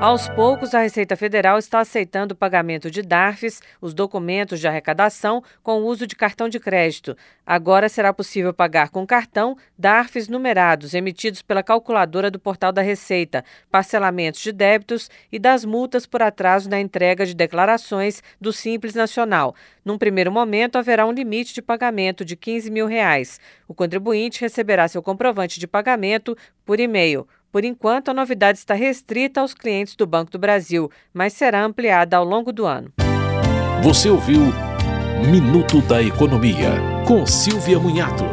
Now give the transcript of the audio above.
Aos poucos, a Receita Federal está aceitando o pagamento de DARFs, os documentos de arrecadação, com o uso de cartão de crédito. Agora será possível pagar com cartão DARFs numerados emitidos pela calculadora do Portal da Receita, parcelamentos de débitos e das multas por atraso na entrega de declarações do Simples Nacional. Num primeiro momento, haverá um limite de pagamento de 15 mil reais. O contribuinte receberá seu comprovante de pagamento por e-mail. Por enquanto, a novidade está restrita aos clientes do Banco do Brasil, mas será ampliada ao longo do ano. Você ouviu Minuto da Economia, com Silvia Munhato.